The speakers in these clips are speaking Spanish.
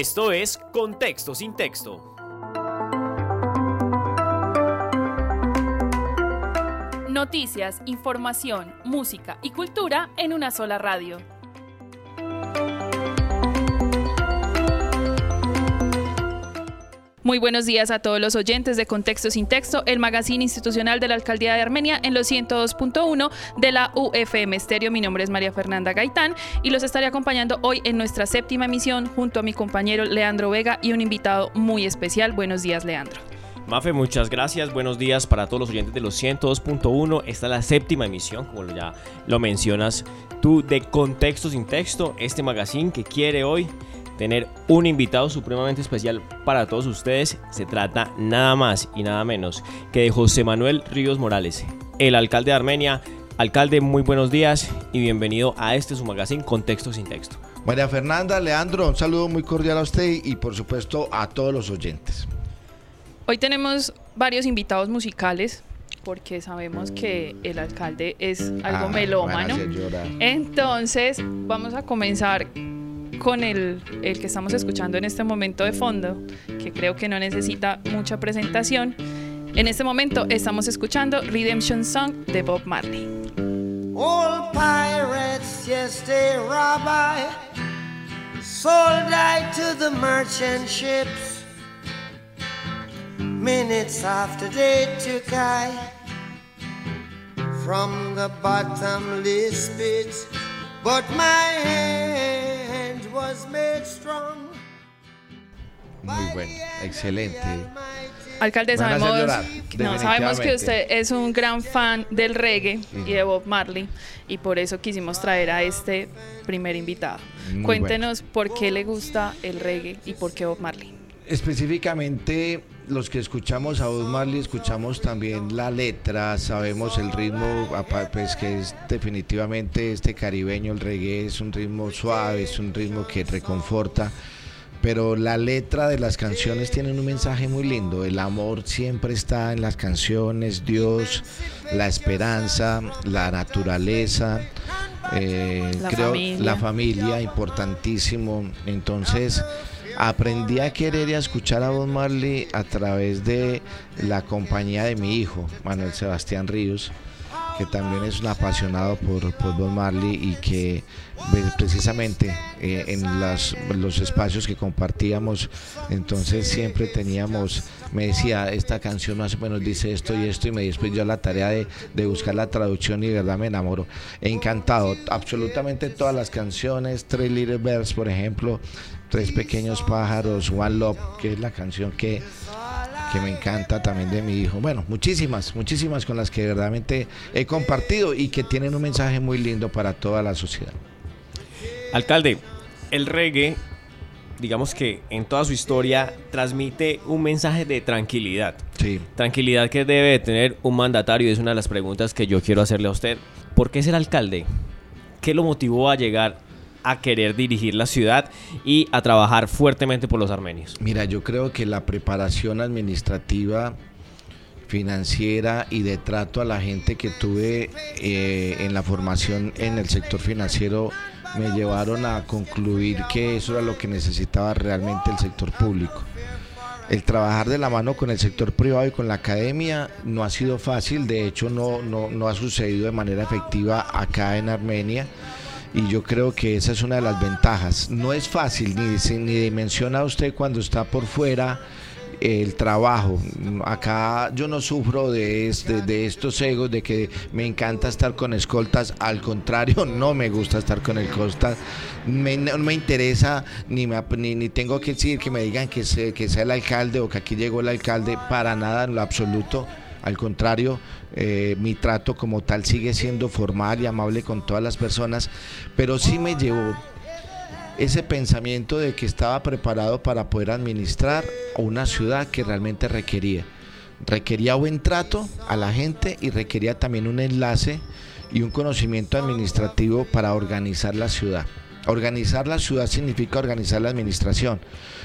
Esto es Contexto sin texto. Noticias, información, música y cultura en una sola radio. Muy buenos días a todos los oyentes de Contexto sin Texto, el magazine institucional de la Alcaldía de Armenia en los 102.1 de la UFM Stereo. Mi nombre es María Fernanda Gaitán y los estaré acompañando hoy en nuestra séptima emisión junto a mi compañero Leandro Vega y un invitado muy especial. Buenos días, Leandro. Mafe, muchas gracias. Buenos días para todos los oyentes de los 102.1. Esta es la séptima emisión, como ya lo mencionas tú, de Contexto sin Texto, este magazine que quiere hoy tener un invitado supremamente especial para todos ustedes. Se trata nada más y nada menos que de José Manuel Ríos Morales, el alcalde de Armenia. Alcalde, muy buenos días y bienvenido a este su magazine Contexto sin Texto. María Fernanda, Leandro, un saludo muy cordial a usted y por supuesto a todos los oyentes. Hoy tenemos varios invitados musicales porque sabemos que el alcalde es algo Ah, melómano. Entonces, vamos a comenzar con el, el que estamos escuchando en este momento de fondo, que creo que no necesita mucha presentación. En este momento estamos escuchando Redemption Song de Bob Marley. All pirates, yes, they rob I. Sold I to the merchant ships. Minutes after they took I from the bottomless pit. But my hand. Muy bueno, excelente. Alcalde, Van sabemos, llorar, no, sabemos que usted es un gran fan del reggae y de Bob Marley y por eso quisimos traer a este primer invitado. Muy Cuéntenos por qué le gusta el reggae y por qué Bob Marley. Específicamente los que escuchamos a Bob Marley escuchamos también la letra, sabemos el ritmo, pues que es definitivamente este caribeño, el reggae es un ritmo suave, es un ritmo que reconforta, pero la letra de las canciones tienen un mensaje muy lindo, el amor siempre está en las canciones, Dios, la esperanza, la naturaleza, eh, La creo familia. la familia, importantísimo, entonces aprendí a querer y a escuchar a Bob Marley a través de la compañía de mi hijo, Manuel Sebastián Ríos, que también es un apasionado por, por Bob Marley y que pues, precisamente eh, en las- los espacios que compartíamos, entonces siempre teníamos, me decía, esta canción más o menos dice esto y esto, y me después yo la tarea de, de buscar la traducción y de verdad me enamoro. Encantado, absolutamente todas las canciones, Three Little Birds, por ejemplo, Tres Pequeños Pájaros, One Love, que es la canción que que me encanta también de mi hijo. Bueno, muchísimas, muchísimas con las que verdaderamente he compartido y que tienen un mensaje muy lindo para toda la sociedad. Alcalde, el reggae, digamos que en toda su historia, transmite un mensaje de tranquilidad. Sí. Tranquilidad que debe de tener un mandatario es una de las preguntas que yo quiero hacerle a usted. ¿Por qué ser alcalde? ¿Qué lo motivó a llegar a querer dirigir la ciudad y a trabajar fuertemente por los armenios? Mira, yo creo que la preparación administrativa, financiera y de trato a la gente que tuve eh, en la formación en el sector financiero me llevaron a concluir que eso era lo que necesitaba realmente el sector público. El trabajar de la mano con el sector privado y con la academia no ha sido fácil, de hecho no, no, no ha sucedido de manera efectiva acá en Armenia y yo creo que esa es una de las ventajas. No es fácil, ni, ni dimensiona usted cuando está por fuera el trabajo. Acá yo no sufro de, este- de estos egos, de que me encanta estar con escoltas. Al contrario, no me gusta estar con escoltas. Me- no me interesa, ni, me ni, ni tengo que decir que me digan que, se- que sea el alcalde o que aquí llegó el alcalde, para nada en lo absoluto. Al contrario, eh, mi trato como tal sigue siendo formal y amable con todas las personas, pero sí me llevó ese pensamiento de que estaba preparado para poder administrar una ciudad que realmente requería. Requería buen trato a la gente y requería también un enlace y un conocimiento administrativo para organizar la ciudad. Organizar la ciudad significa organizar la administración.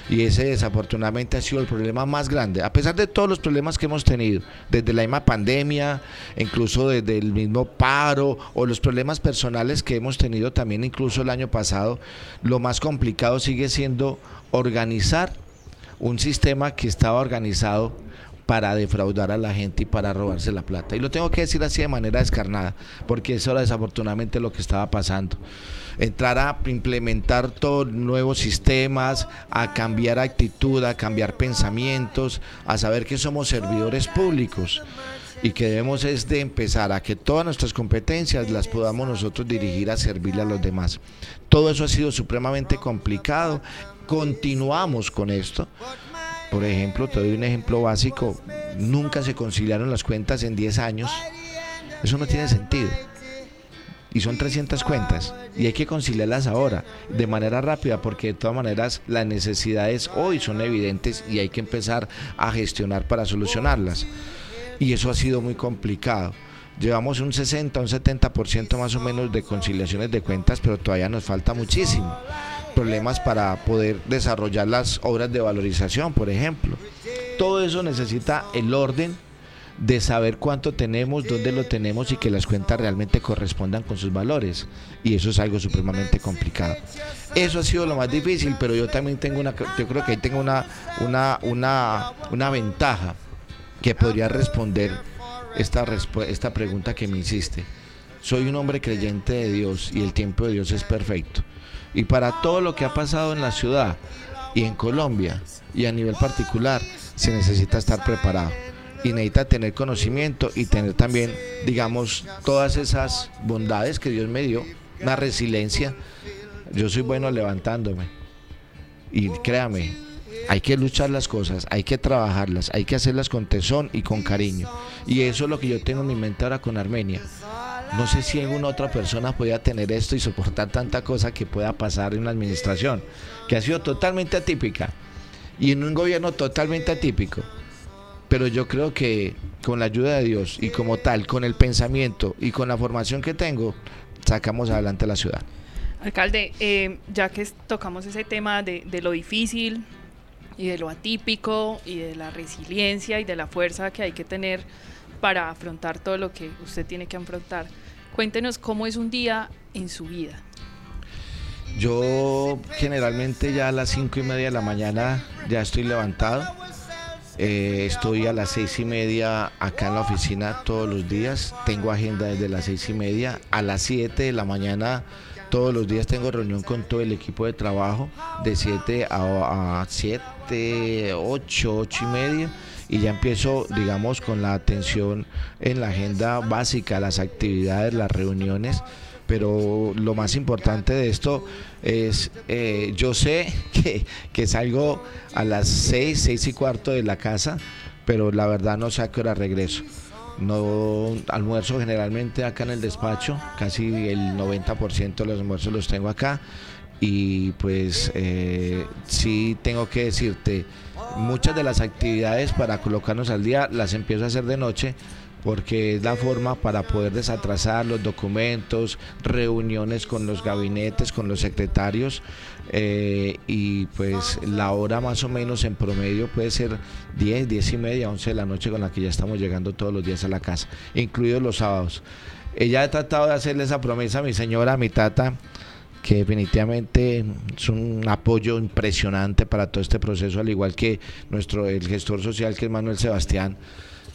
Y ese desafortunadamente ha sido el problema más grande. A pesar de todos los problemas que hemos tenido, desde la misma pandemia, incluso desde el mismo paro o los problemas personales que hemos tenido también incluso el año pasado, lo más complicado sigue siendo organizar un sistema que estaba organizado para defraudar a la gente y para robarse la plata. Y lo tengo que decir así de manera descarnada, porque eso era desafortunadamente lo que estaba pasando. Entrar a implementar todos nuevos sistemas, a cambiar actitud, a cambiar pensamientos, a saber que somos servidores públicos y que debemos es de empezar a que todas nuestras competencias las podamos nosotros dirigir a servirle a los demás. Todo eso ha sido supremamente complicado. Continuamos con esto por ejemplo, te doy un ejemplo básico, nunca se conciliaron las cuentas en 10 años. Eso no tiene sentido. Y son 300 cuentas y hay que conciliarlas ahora, de manera rápida, porque de todas maneras las necesidades hoy son evidentes y hay que empezar a gestionar para solucionarlas. Y eso ha sido muy complicado. Llevamos un 60, un 70% más o menos de conciliaciones de cuentas, pero todavía nos falta muchísimo problemas para poder desarrollar las obras de valorización, por ejemplo. Todo eso necesita el orden de saber cuánto tenemos, dónde lo tenemos y que las cuentas realmente correspondan con sus valores. Y eso es algo supremamente complicado. Eso ha sido lo más difícil, pero yo también tengo una, yo creo que ahí tengo una, una, una, una ventaja que podría responder esta, esta pregunta que me hiciste. Soy un hombre creyente de Dios y el tiempo de Dios es perfecto. Y para todo lo que ha pasado en la ciudad y en Colombia y a nivel particular, se necesita estar preparado. Y necesita tener conocimiento y tener también, digamos, todas esas bondades que Dios me dio, una resiliencia. Yo soy bueno levantándome. Y créame, hay que luchar las cosas, hay que trabajarlas, hay que hacerlas con tesón y con cariño. Y eso es lo que yo tengo en mi mente ahora con Armenia. No sé si alguna otra persona podía tener esto y soportar tanta cosa que pueda pasar en una administración, que ha sido totalmente atípica y en un gobierno totalmente atípico. Pero yo creo que con la ayuda de Dios y como tal, con el pensamiento y con la formación que tengo, sacamos adelante la ciudad. Alcalde, eh, ya que tocamos ese tema de, de lo difícil y de lo atípico y de la resiliencia y de la fuerza que hay que tener para afrontar todo lo que usted tiene que afrontar. Cuéntenos cómo es un día en su vida. Yo generalmente ya a las cinco y media de la mañana ya estoy levantado. Eh, estoy a las seis y media acá en la oficina todos los días. Tengo agenda desde las seis y media. A las siete de la mañana todos los días tengo reunión con todo el equipo de trabajo de siete a, siete, ocho, ocho y media y ya empiezo, digamos, con la atención en la agenda básica, las actividades, las reuniones. Pero lo más importante de esto es, eh, yo sé que, que salgo a las seis, seis y cuarto de la casa, pero la verdad no sé a qué hora regreso. No almuerzo generalmente acá en el despacho, casi el 90% de los almuerzos los tengo acá y pues eh, sí tengo que decirte, muchas de las actividades para colocarnos al día las empiezo a hacer de noche porque es la forma para poder desatrasar los documentos, reuniones con los gabinetes, con los secretarios eh, y pues la hora más o menos en promedio puede ser 10, 10 y media, 11 de la noche con la que ya estamos llegando todos los días a la casa, incluidos los sábados. Ella ha tratado de hacerle esa promesa a mi señora, a mi tata, que definitivamente es un apoyo impresionante para todo este proceso, al igual que nuestro el gestor social que es Manuel Sebastián.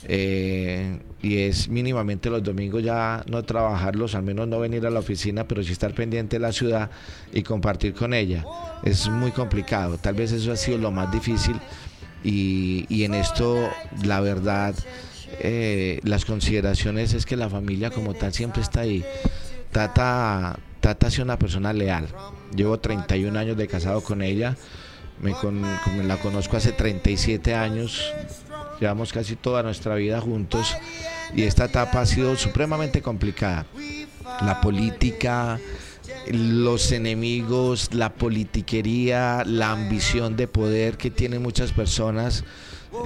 Eh, y es mínimamente los domingos ya no trabajarlos, al menos no venir a la oficina, pero sí estar pendiente de la ciudad y compartir con ella. Es muy complicado, tal vez eso ha sido lo más difícil y, y en esto la verdad, eh, las consideraciones es que la familia como tal siempre está ahí. Tata Tata ha sido una persona leal. Llevo 31 años de casado con ella. Me, la conozco hace 37 años. Llevamos casi toda nuestra vida juntos. Y esta etapa ha sido supremamente complicada. La política, los enemigos, la politiquería, la ambición de poder que tienen muchas personas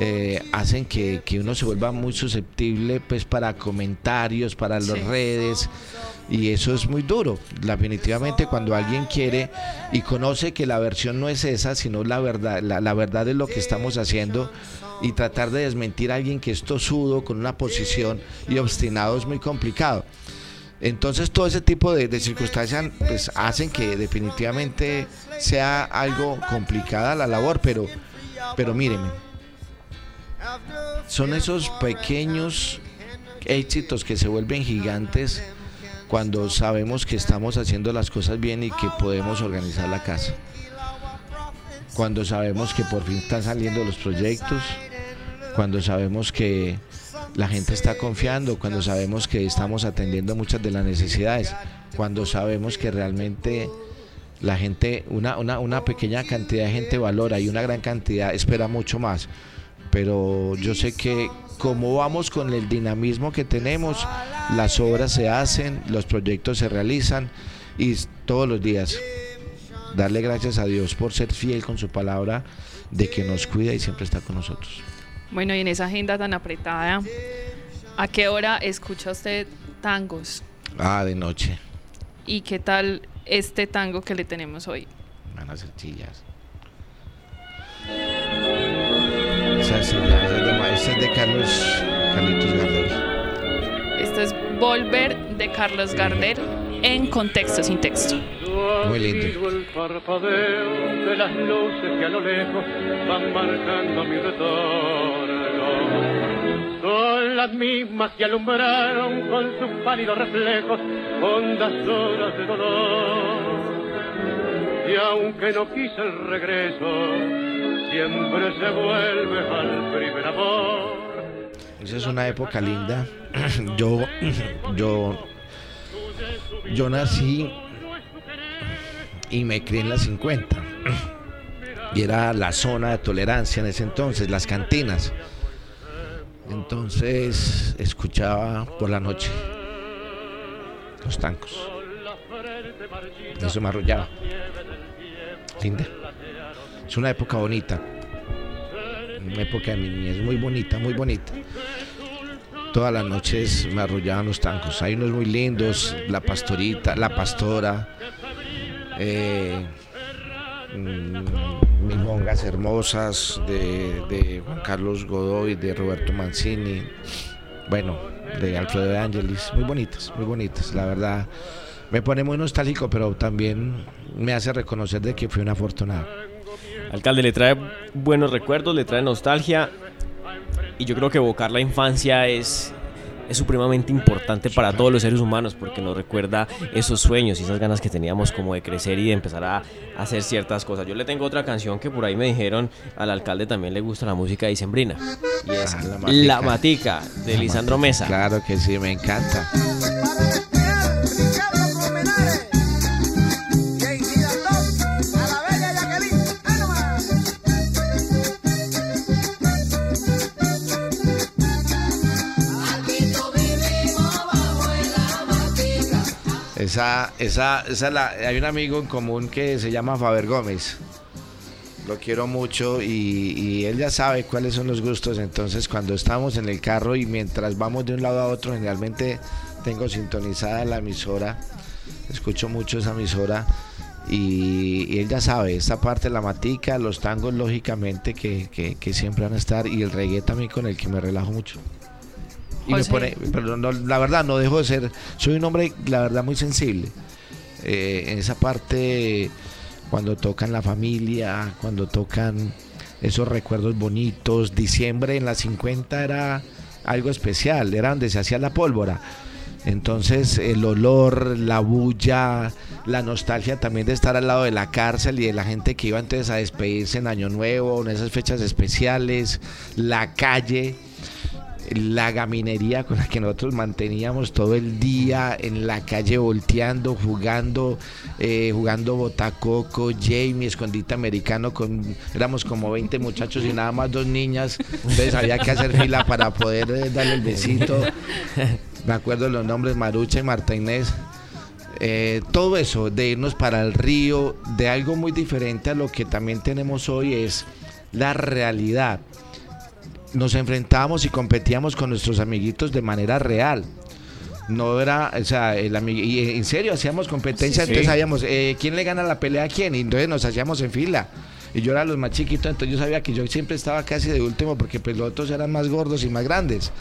eh, hacen que, que uno se vuelva muy susceptible pues para comentarios, para las Sí. redes y eso es muy duro. Definitivamente cuando alguien quiere y conoce que la versión no es esa, sino la verdad, la, la verdad es lo que estamos haciendo y tratar de desmentir a alguien que es tosudo con una posición y obstinado es muy complicado. Entonces todo ese tipo de, de circunstancias pues, hacen que definitivamente sea algo complicada la labor, pero, pero mírenme, son esos pequeños éxitos que se vuelven gigantes cuando sabemos que estamos haciendo las cosas bien y que podemos organizar la casa. Cuando sabemos que por fin están saliendo los proyectos, cuando sabemos que la gente está confiando, cuando sabemos que estamos atendiendo muchas de las necesidades, cuando sabemos que realmente la gente, una, una, una pequeña cantidad de gente valora y una gran cantidad espera mucho más. Pero yo sé que como vamos con el dinamismo que tenemos, las obras se hacen, los proyectos se realizan y todos los días darle gracias a Dios por ser fiel con su palabra de que nos cuida y siempre está con nosotros. Bueno, y en esa agenda tan apretada, ¿a qué hora escucha usted tangos? Ah, de noche. ¿Y qué tal este tango que le tenemos hoy? Van a ser chillas. Esa sí, ya, esa es de, ma- esa es de Carlos Carlitos Gardel. Esto es Volver de Carlos Gardel en contexto sin texto. Muy lindo. El parpadeo de las luces que a lo lejos van marcando mi retorno. Son las mismas que alumbraron con sus pálidos reflejos hondas horas de dolor. Y aunque no quise el regreso, siempre se vuelve al primer amor. Esa es una época linda. Yo, yo, yo nací y me crié en las 50. Y era la zona de tolerancia en ese entonces, las cantinas. Entonces escuchaba por la noche los tancos. Eso me arrollaba. Linda. Es una época bonita. Una época de mi niñez muy bonita, muy bonita. Todas las noches me arrollaban los tancos. Hay unos muy lindos, la pastorita, la pastora, eh, mm, milongas hermosas de, de Juan Carlos Godoy, de Roberto Mancini, bueno, de Alfredo de Angelis, muy bonitas, muy bonitas, la verdad. Me pone muy nostálgico, pero también me hace reconocer de que fui un afortunado. Alcalde, le trae buenos recuerdos, le trae nostalgia y yo creo que evocar la infancia es, es supremamente importante para todos los seres humanos porque nos recuerda esos sueños y esas ganas que teníamos como de crecer y de empezar a, hacer ciertas cosas. Yo le tengo otra canción que por ahí me dijeron al alcalde también le gusta la música de Sembrina y es Ah, La La Matica. Matica de Lisandro Mesa. Claro que sí, me encanta. Esa, esa, esa hay un amigo en común que se llama Faber Gómez. Lo quiero mucho y, él ya sabe cuáles son los gustos. Entonces, cuando estamos en el carro y mientras vamos de un lado a otro, generalmente tengo sintonizada la emisora. Escucho mucho esa emisora y, él ya sabe, esta parte la matica, los tangos, lógicamente, que, que- que siempre van a estar y el reggae también con el que me relajo mucho. Y me pone, pero no, la verdad no dejo de ser, soy un hombre, la verdad, muy sensible. Eh, en esa parte, cuando tocan la familia, cuando tocan esos recuerdos bonitos, diciembre en las 50 era algo especial, era donde se hacía la pólvora. Entonces el olor, la bulla, la nostalgia también de estar al lado de la cárcel y de la gente que iba entonces a despedirse en Año Nuevo, en esas fechas especiales, la calle, la gaminería con la que nosotros manteníamos todo el día en la calle volteando, jugando, eh, jugando botacoco, Jamie, escondite americano, con, éramos como 20 muchachos y nada más dos niñas, entonces había que hacer fila para poder eh, darle el besito. Me acuerdo los nombres Marucha y Marta Inés. Eh, todo eso, de irnos para el río, de algo muy diferente a lo que también tenemos hoy es la realidad nos enfrentábamos y competíamos con nuestros amiguitos de manera real. No era, o sea, el y en serio hacíamos competencia, Sí. entonces sabíamos eh, quién le gana la pelea a quién, y entonces nos hacíamos en fila. Y yo era los más chiquitos, entonces yo sabía que yo siempre estaba casi de último porque pues los otros eran más gordos y más grandes.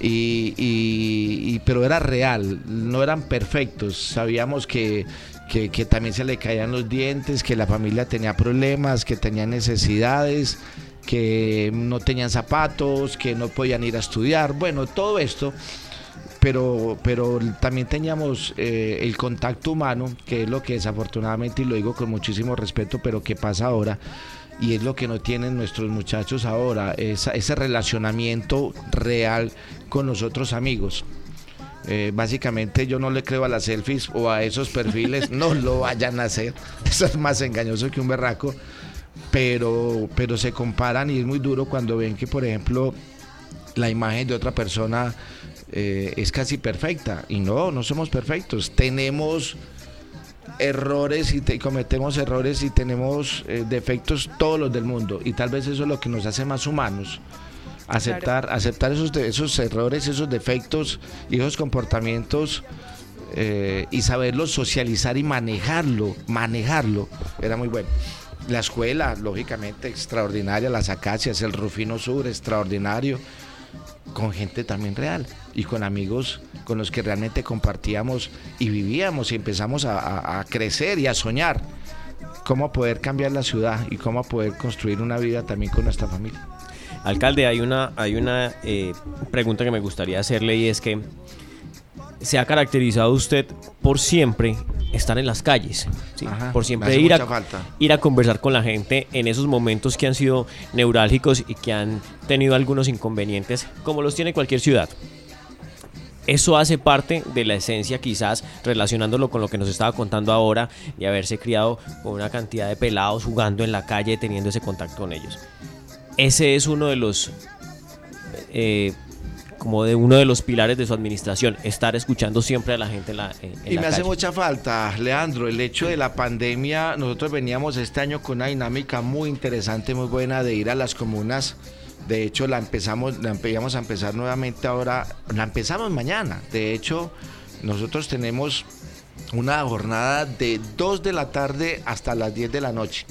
Y, y- y- pero era real, no eran perfectos. Sabíamos que, que, que también se le caían los dientes, que la familia tenía problemas, que tenían necesidades, que no tenían zapatos, que no podían ir a estudiar. Bueno, todo esto pero, pero también teníamos eh, el contacto humano, que es lo que desafortunadamente, y lo digo con muchísimo respeto, pero que pasa ahora, y es lo que no tienen nuestros muchachos ahora, esa- ese relacionamiento real con los otros amigos. Eh, básicamente yo no le creo a las selfies o a esos perfiles, no lo vayan a hacer, eso es más engañoso que un berraco, pero, pero se comparan y es muy duro cuando ven que, por ejemplo, la imagen de otra persona eh, es casi perfecta. Y no, no somos perfectos. Tenemos errores y, te- cometemos errores y tenemos eh, defectos todos los del mundo. Y tal vez eso es lo que nos hace más humanos. Aceptar, aceptar esos, esos errores, esos defectos y esos comportamientos eh, y saberlo socializar y manejarlo, manejarlo, era muy bueno. La escuela, lógicamente, extraordinaria, las acacias, el Rufino Sur, extraordinario, con gente también real y con amigos con los que realmente compartíamos y vivíamos y empezamos a, crecer y a soñar cómo poder cambiar la ciudad y cómo poder construir una vida también con nuestra familia. Alcalde, hay una, hay una eh, pregunta que me gustaría hacerle y es que se ha caracterizado usted por siempre estar en las calles, ¿sí? Ajá, por siempre ir a, mucha falta. ir a conversar con la gente en esos momentos que han sido neurálgicos y que han tenido algunos inconvenientes, como los tiene cualquier ciudad. Eso hace parte de la esencia, quizás relacionándolo con lo que nos estaba contando ahora, y haberse criado con una cantidad de pelados jugando en la calle, teniendo ese contacto con ellos. Ese es uno de los eh, como de uno de los pilares de su administración, estar escuchando siempre a la gente en la, en, en Y la me hace mucha falta, Leandro, el hecho de la pandemia. Nosotros veníamos este año con una dinámica muy interesante, muy buena de ir a las comunas. De hecho, la empezamos, la empezamos a empezar nuevamente ahora. La empezamos mañana. De hecho, nosotros tenemos una jornada de 2 de la tarde hasta las 10 de la noche.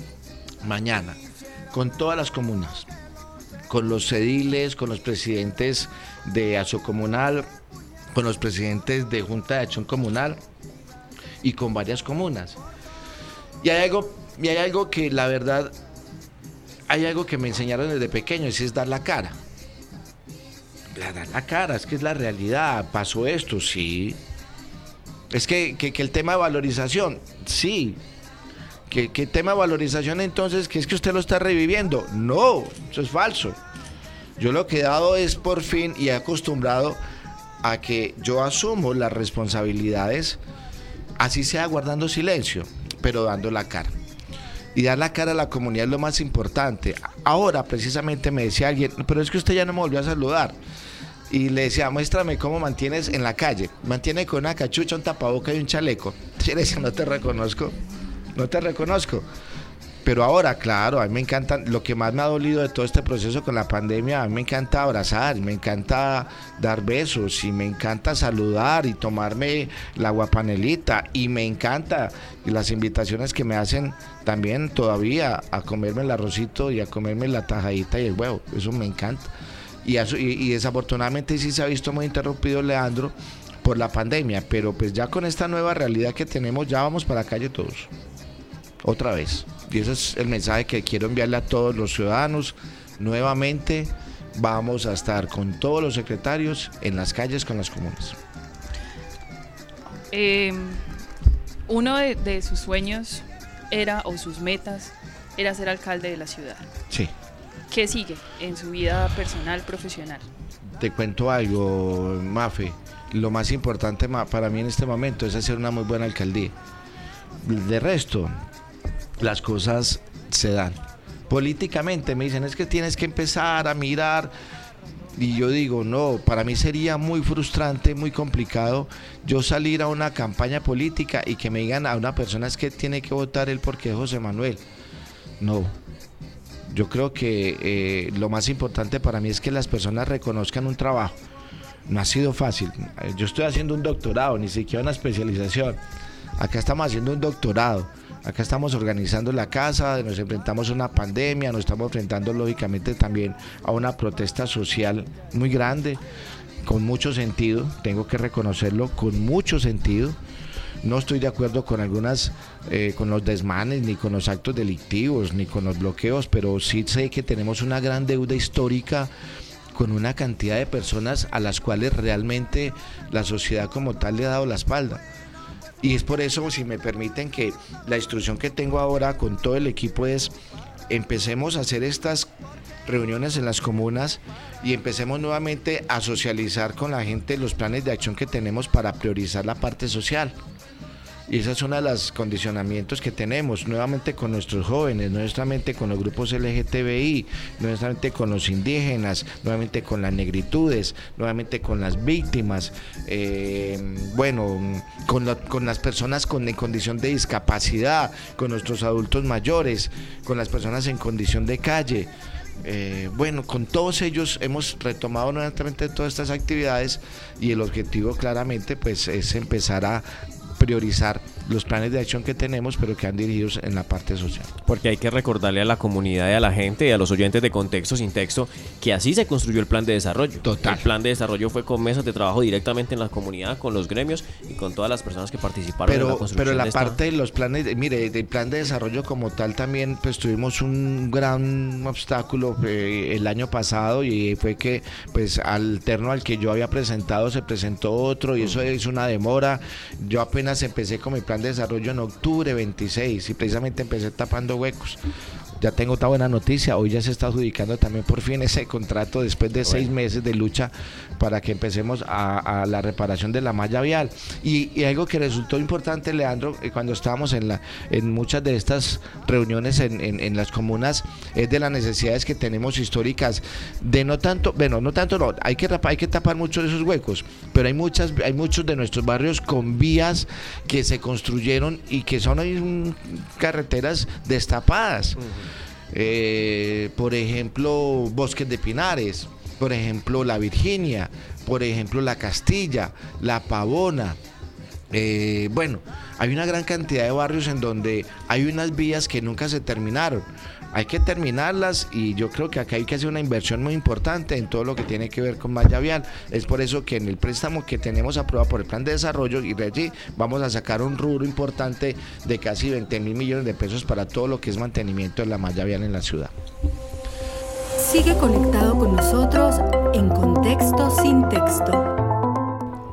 Mañana. Con todas las comunas. Con los cediles, con los presidentes de Comunal, con los presidentes de Junta de Acción Comunal y con varias comunas. Y hay algo, y hay algo que la verdad, hay algo que me enseñaron desde pequeño, y es dar la cara. Dar la cara, es que es la realidad, pasó esto, sí. Es que, que- que el tema de valorización, sí. Que el tema de valorización entonces, que es que usted lo está reviviendo. No, eso es falso. Yo lo que he dado es por fin y he acostumbrado a que yo asumo las responsabilidades, así sea guardando silencio, pero dando la cara. Y dar la cara a la comunidad es lo más importante. Ahora precisamente me decía alguien, pero es que usted ya no me volvió a saludar. Y le decía, muéstrame cómo mantienes en la calle. Mantiene con una cachucha, un tapaboca y un chaleco. Yo le no te reconozco, no te reconozco. Pero ahora, claro, a mí me encanta, lo que más me ha dolido de todo este proceso con la pandemia, a mí me encanta abrazar, me encanta dar besos y me encanta saludar y tomarme la guapanelita y me encanta las invitaciones que me hacen también todavía a comerme el arrocito y a comerme la tajadita y el huevo, eso me encanta. Y, y desafortunadamente sí se ha visto muy interrumpido, Leandro, por la pandemia, pero pues ya con esta nueva realidad que tenemos, ya vamos para la calle todos otra vez. Y ese es el mensaje que quiero enviarle a todos los ciudadanos. Nuevamente vamos a estar con todos los secretarios en las calles con las comunas. Eh, uno de, de sus sueños era, o sus metas, era ser alcalde de la ciudad. Sí. ¿Qué sigue en su vida personal, profesional? Te cuento algo, Mafe. Lo más importante para mí en este momento es hacer una muy buena alcaldía. De resto, las cosas se dan. Políticamente me dicen, es que tienes que empezar a mirar. Y yo digo, no, para mí sería muy frustrante, muy complicado yo salir a una campaña política y que me digan a una persona es que tiene que votar él porque es José Manuel. No. Yo creo que eh, lo más importante para mí es que las personas reconozcan un trabajo. No ha sido fácil. Yo estoy haciendo un doctorado, ni siquiera una especialización. Acá estamos haciendo un doctorado. Acá estamos organizando la casa, nos enfrentamos a una pandemia, nos estamos enfrentando lógicamente también a una protesta social muy grande, con mucho sentido, tengo que reconocerlo, con mucho sentido. No estoy de acuerdo con algunas, eh, con los desmanes, ni con los actos delictivos, ni con los bloqueos, pero sí sé que tenemos una gran deuda histórica con una cantidad de personas a las cuales realmente la sociedad como tal le ha dado la espalda. Y es por eso, si me permiten, que la instrucción que tengo ahora con todo el equipo es empecemos a hacer estas reuniones en las comunas y empecemos nuevamente a socializar con la gente los planes de acción que tenemos para priorizar la parte social. Y ese es uno de los condicionamientos que tenemos, nuevamente con nuestros jóvenes, nuevamente con los grupos LGTBI, nuevamente con los indígenas, nuevamente con las negritudes, nuevamente con las víctimas, eh, bueno, con las personas con, en condición de discapacidad, con nuestros adultos mayores, con las personas en condición de calle. Eh, bueno, con todos ellos hemos retomado nuevamente todas estas actividades y el objetivo claramente pues es empezar a priorizar los planes de acción que tenemos pero que han dirigidos en la parte social. Porque hay que recordarle a la comunidad y a la gente y a los oyentes de contexto sin texto que así se construyó el plan de desarrollo. Total. El plan de desarrollo fue con mesas de trabajo directamente en la comunidad, con los gremios y con todas las personas que participaron en la Pero, construcción pero la de esta- parte de los planes, de- mire, del plan de desarrollo como tal también, pues tuvimos un gran obstáculo eh, el año pasado y fue que, pues, alterno al que yo había presentado, se presentó otro y eso es una demora. Yo apenas empecé con mi plan de desarrollo en octubre 26 y precisamente empecé tapando huecos. Ya tengo otra buena noticia, hoy ya se está adjudicando también por fin ese contrato después de seis meses de lucha para que empecemos a, a la reparación de la malla vial. Y, y algo que resultó importante, Leandro, eh, cuando estábamos en, la, en muchas de estas reuniones en, en- en las comunas, es de las necesidades que tenemos históricas, de no tanto, bueno, no tanto, no, hay que, hay que tapar muchos de esos huecos, pero hay, muchas, hay muchos de nuestros barrios con vías que se construyeron y que son carreteras destapadas. Eh, por ejemplo, Bosques de Pinares, por ejemplo, La Virginia, por ejemplo, La Castilla, La Pavona. Eh, bueno, hay una gran cantidad de barrios en donde hay unas vías que nunca se terminaron. Hay que terminarlas y yo creo que acá hay que hacer una inversión muy importante en todo lo que tiene que ver con malla vial. Es por eso que en el préstamo que tenemos aprobado por el plan de desarrollo y allí vamos a sacar un rubro importante de casi 20 mil millones de pesos para todo lo que es mantenimiento de la malla vial en la ciudad. Sigue conectado con nosotros en Contexto sin texto.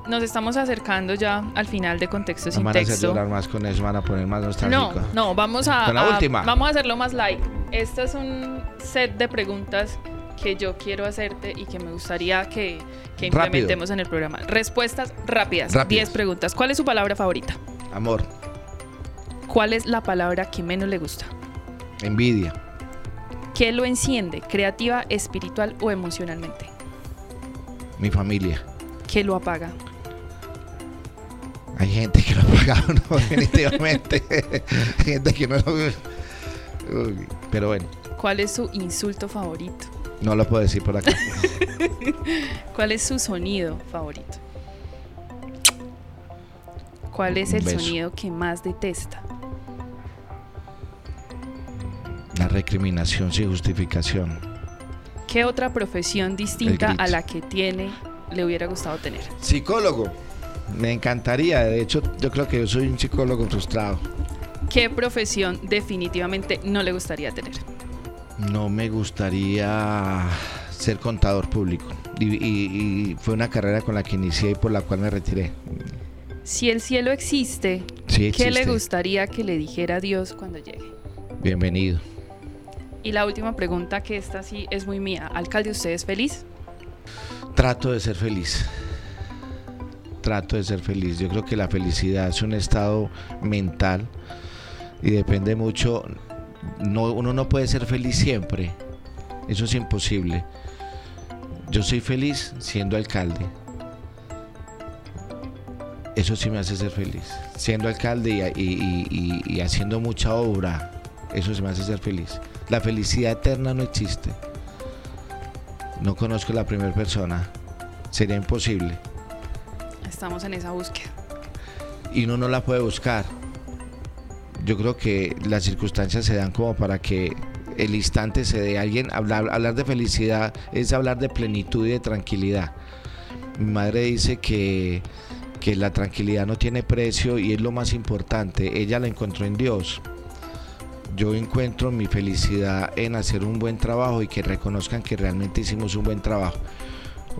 Nos estamos acercando ya al final de Contexto No sin van a hacer texto. más con eso, van a poner más No, nostálgico. no, vamos a, Con la a- última. Vamos a hacerlo más light. Este es un set de preguntas que yo quiero hacerte y que me gustaría que, que Rápido. implementemos en el programa. Respuestas rápidas. Rápidas. 10 preguntas. ¿Cuál es su palabra favorita? Amor, ¿Cuál es la palabra que menos le gusta? envidia, ¿Qué lo enciende, creativa, espiritual o emocionalmente? mi familia. ¿Qué lo apaga? Hay gente que lo ha pagado, no, definitivamente. Gente que no lo. Uy, pero bueno, ¿Cuál es su insulto favorito? no lo puedo decir por acá. ¿Cuál es su sonido favorito? ¿Cuál es el sonido que más detesta? La recriminación sin justificación. ¿Qué otra profesión distinta a la que tiene le hubiera gustado tener? Psicólogo. Me encantaría. De hecho, yo creo que yo soy un psicólogo frustrado. ¿Qué profesión definitivamente no le gustaría tener? No me gustaría ser contador público. Y, y- y fue una carrera con la que inicié y por la cual me retiré. Si el cielo existe, Sí, ¿qué le gustaría que le dijera Dios cuando llegue? Bienvenido. Y la última pregunta, que esta sí es muy mía. Alcalde, ¿usted es feliz? Trato de ser feliz. Trato de ser feliz. Yo creo que la felicidad es un estado mental y depende mucho. No, uno no puede ser feliz siempre. Eso es imposible. Yo soy feliz siendo alcalde. Eso sí me hace ser feliz. Siendo alcalde y, y- y- y- y haciendo mucha obra Eso se me hace ser feliz. La felicidad eterna no existe. No conozco la primera persona. Sería imposible. Estamos en esa búsqueda. Y uno no la puede buscar. Yo creo que las circunstancias se dan como para que el instante se dé. Alguien hablar, hablar de felicidad es hablar de plenitud y de tranquilidad. Mi madre dice que, que la tranquilidad no tiene precio y es lo más importante. Ella la encontró en Dios. Yo encuentro mi felicidad en hacer un buen trabajo y que reconozcan que realmente hicimos un buen trabajo.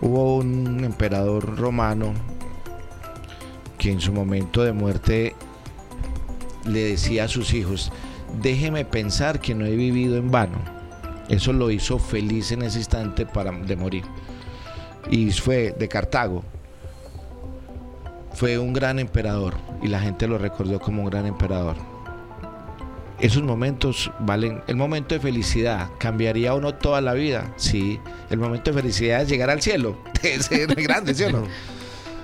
Hubo un emperador romano que en su momento de muerte le decía a sus hijos, déjeme pensar que no he vivido en vano. Eso lo hizo feliz en ese instante para, de morir. Y fue de Cartago. Fue un gran emperador y la gente lo recordó como un gran emperador. Esos momentos valen. El momento de felicidad, ¿cambiaría o no toda la vida? Sí. El momento de felicidad es llegar al cielo. Debe ser grande, ¿sí o no?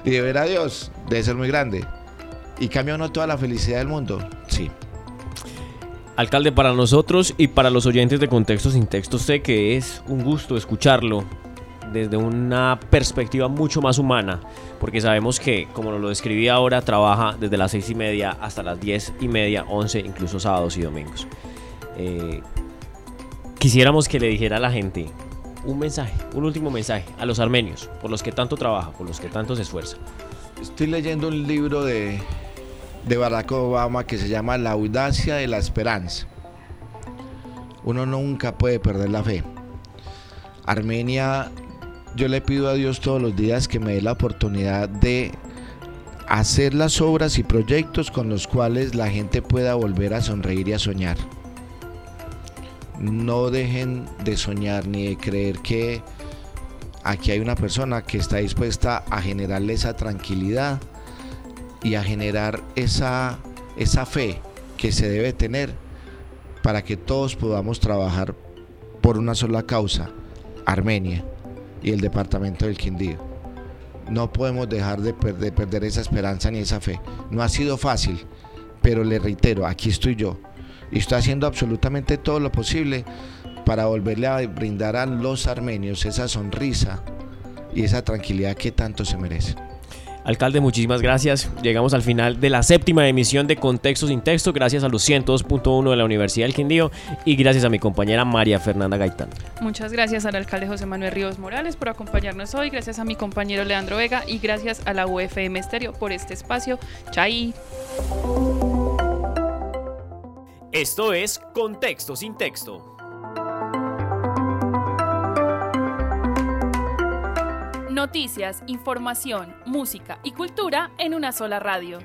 Y de ver a Dios, debe ser muy grande. ¿Y cambia o no toda la felicidad del mundo? Sí. Alcalde, para nosotros y para los oyentes de Contexto sin Texto, sé que es un gusto escucharlo desde una perspectiva mucho más humana, porque sabemos que, como nos lo describí ahora, trabaja desde las seis y media hasta las diez y media, once, incluso sábados y domingos. Eh, quisiéramos que le dijera a la gente un mensaje, un último mensaje a los armenios, por los que tanto trabaja, por los que tanto se esfuerza. Estoy leyendo un libro de, de Barack Obama que se llama La audacia de la esperanza. Uno nunca puede perder la fe. Armenia, yo le pido a Dios todos los días que me dé la oportunidad de hacer las obras y proyectos con los cuales la gente pueda volver a sonreír y a soñar. No dejen de soñar ni de creer que aquí hay una persona que está dispuesta a generarle esa tranquilidad y a generar esa, esa fe que se debe tener para que todos podamos trabajar por una sola causa, Armenia y el departamento del Quindío. No podemos dejar de, de perder esa esperanza ni esa fe. No ha sido fácil, pero le reitero, aquí estoy yo y estoy haciendo absolutamente todo lo posible para volverle a brindar a los armenios esa sonrisa y esa tranquilidad que tanto se merecen. Alcalde, muchísimas gracias. Llegamos al final de la séptima emisión de Contexto sin Texto, gracias a los 102.1 de la Universidad del Quindío y gracias a mi compañera María Fernanda Gaitán. Muchas gracias al alcalde José Manuel Ríos Morales por acompañarnos hoy, gracias a mi compañero Leandro Vega y gracias a la UFM Estéreo por este espacio. Chai. Esto es Contexto sin Texto. Noticias, información, música y cultura en una sola radio.